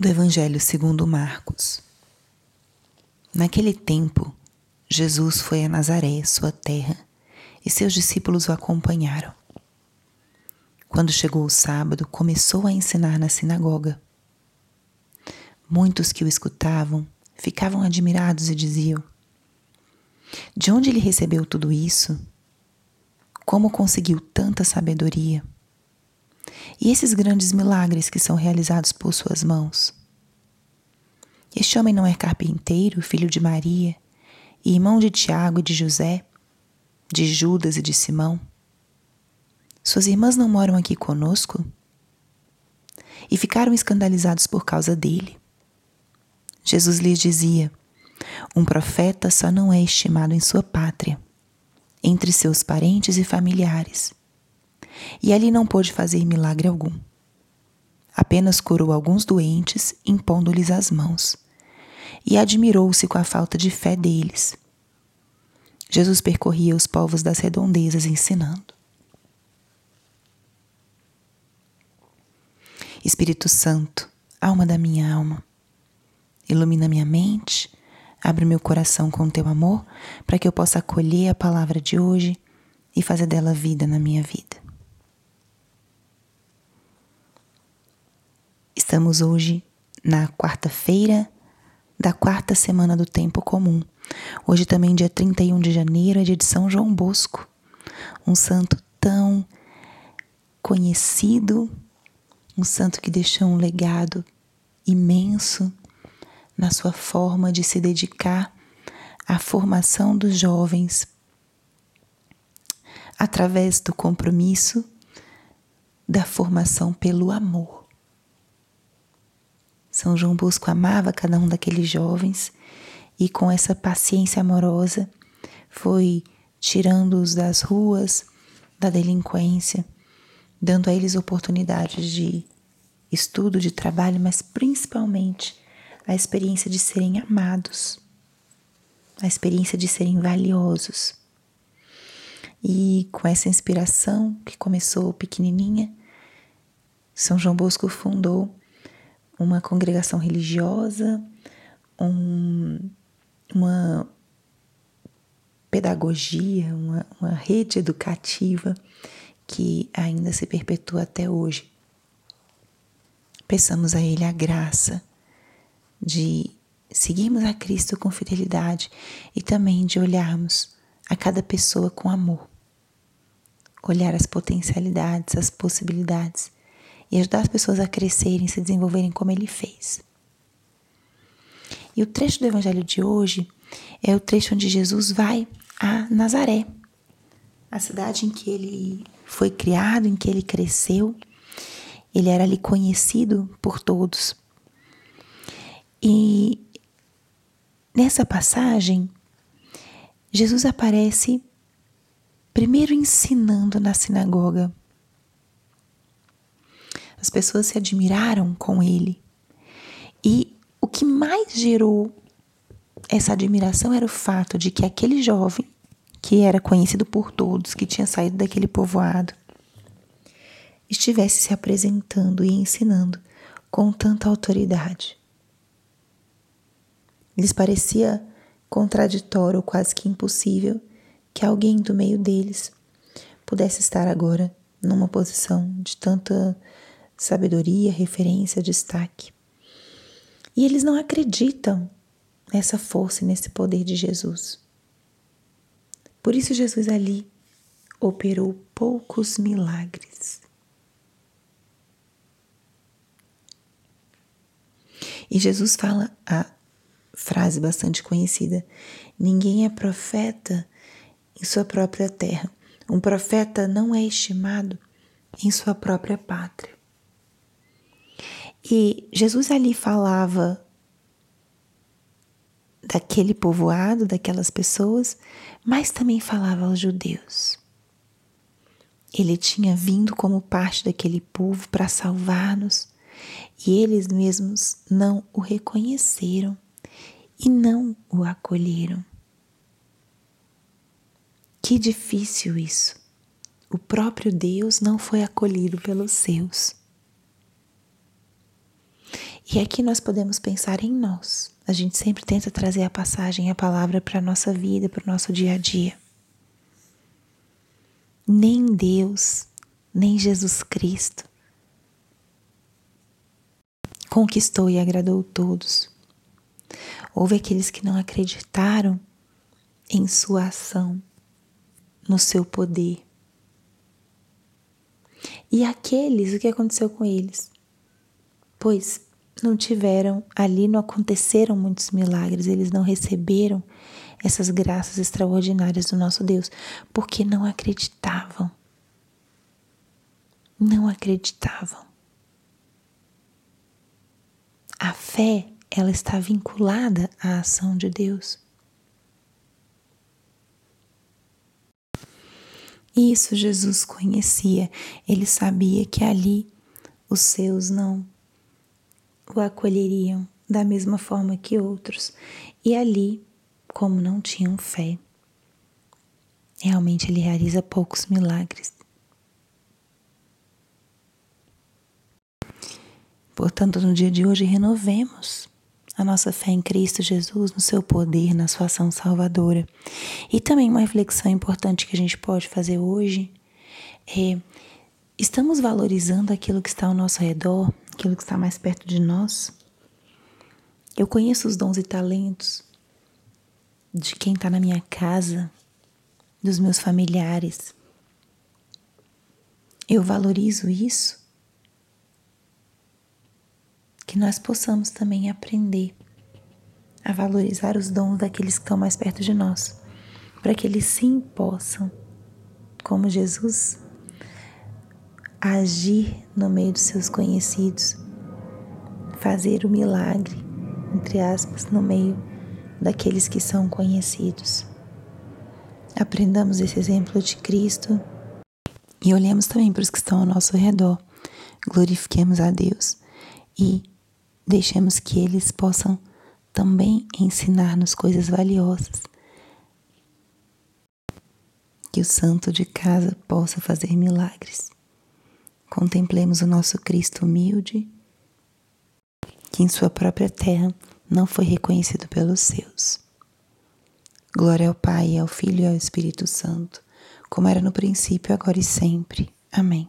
do Evangelho segundo Marcos. Naquele tempo, Jesus foi a Nazaré, sua terra, e seus discípulos o acompanharam. Quando chegou o sábado, começou a ensinar na sinagoga. Muitos que o escutavam ficavam admirados e diziam: De onde ele recebeu tudo isso? Como conseguiu tanta sabedoria? E esses grandes milagres que são realizados por suas mãos? Este homem não é carpinteiro, filho de Maria, e irmão de Tiago e de José, de Judas e de Simão? Suas irmãs não moram aqui conosco? E ficaram escandalizados por causa dele. Jesus lhes dizia: Um profeta só não é estimado em sua pátria, entre seus parentes e familiares e ali não pôde fazer milagre algum. Apenas curou alguns doentes, impondo-lhes as mãos, e admirou-se com a falta de fé deles. Jesus percorria os povos das redondezas ensinando. Espírito Santo, alma da minha alma, ilumina minha mente, abre meu coração com teu amor, para que eu possa acolher a palavra de hoje e fazer dela vida na minha vida. Estamos hoje na quarta-feira da quarta semana do tempo comum. Hoje também dia 31 de janeiro é dia de São João Bosco, um santo tão conhecido, um santo que deixou um legado imenso na sua forma de se dedicar à formação dos jovens através do compromisso da formação pelo amor. São João Bosco amava cada um daqueles jovens e, com essa paciência amorosa, foi tirando-os das ruas, da delinquência, dando a eles oportunidades de estudo, de trabalho, mas principalmente a experiência de serem amados, a experiência de serem valiosos. E com essa inspiração que começou pequenininha, São João Bosco fundou uma congregação religiosa, um, uma pedagogia, uma, uma rede educativa que ainda se perpetua até hoje. Peçamos a Ele a graça de seguirmos a Cristo com fidelidade e também de olharmos a cada pessoa com amor. Olhar as potencialidades, as possibilidades e ajudar as pessoas a crescerem, se desenvolverem como ele fez. E o trecho do evangelho de hoje é o trecho onde Jesus vai a Nazaré, a cidade em que ele foi criado, em que ele cresceu. Ele era ali conhecido por todos. E nessa passagem, Jesus aparece primeiro ensinando na sinagoga as pessoas se admiraram com ele. E o que mais gerou essa admiração era o fato de que aquele jovem, que era conhecido por todos, que tinha saído daquele povoado, estivesse se apresentando e ensinando com tanta autoridade. Lhes parecia contraditório, quase que impossível, que alguém do meio deles pudesse estar agora numa posição de tanta sabedoria, referência, destaque. E eles não acreditam nessa força e nesse poder de Jesus. Por isso, Jesus ali operou poucos milagres. E Jesus fala a frase bastante conhecida: Ninguém é profeta em sua própria terra. Um profeta não é estimado em sua própria pátria. E Jesus ali falava daquele povoado, daquelas pessoas, mas também falava aos judeus. Ele tinha vindo como parte daquele povo para salvar-nos e eles mesmos não o reconheceram e não o acolheram. Que difícil isso! O próprio Deus não foi acolhido pelos seus. E aqui nós podemos pensar em nós. A gente sempre tenta trazer a passagem, a palavra para a nossa vida, para o nosso dia a dia. Nem Deus, nem Jesus Cristo conquistou e agradou todos. Houve aqueles que não acreditaram em sua ação, no seu poder. E aqueles, o que aconteceu com eles? Pois não tiveram, ali não aconteceram muitos milagres, eles não receberam essas graças extraordinárias do nosso Deus, porque não acreditavam. Não acreditavam. A fé, ela está vinculada à ação de Deus. Isso Jesus conhecia. Ele sabia que ali os seus não o acolheriam da mesma forma que outros. E ali, como não tinham fé, realmente ele realiza poucos milagres. Portanto, no dia de hoje, renovemos a nossa fé em Cristo Jesus, no seu poder, na sua ação salvadora. E também uma reflexão importante que a gente pode fazer hoje é: estamos valorizando aquilo que está ao nosso redor, aquilo que está mais perto de nós? Eu conheço os dons e talentos de quem está na minha casa, dos meus familiares. Eu valorizo isso que nós possamos também aprender a valorizar os dons daqueles que estão mais perto de nós, para que eles sim possam, como Jesus, agir no meio dos seus conhecidos, fazer o milagre, entre aspas, no meio daqueles que são conhecidos. Aprendamos esse exemplo de Cristo e olhemos também para os que estão ao nosso redor. Glorifiquemos a Deus e Deixemos que eles possam também ensinar-nos coisas valiosas. Que o santo de casa possa fazer milagres. Contemplemos o nosso Cristo humilde, que em sua própria terra não foi reconhecido pelos seus. Glória ao Pai, ao Filho e ao Espírito Santo, como era no princípio, agora e sempre. Amém.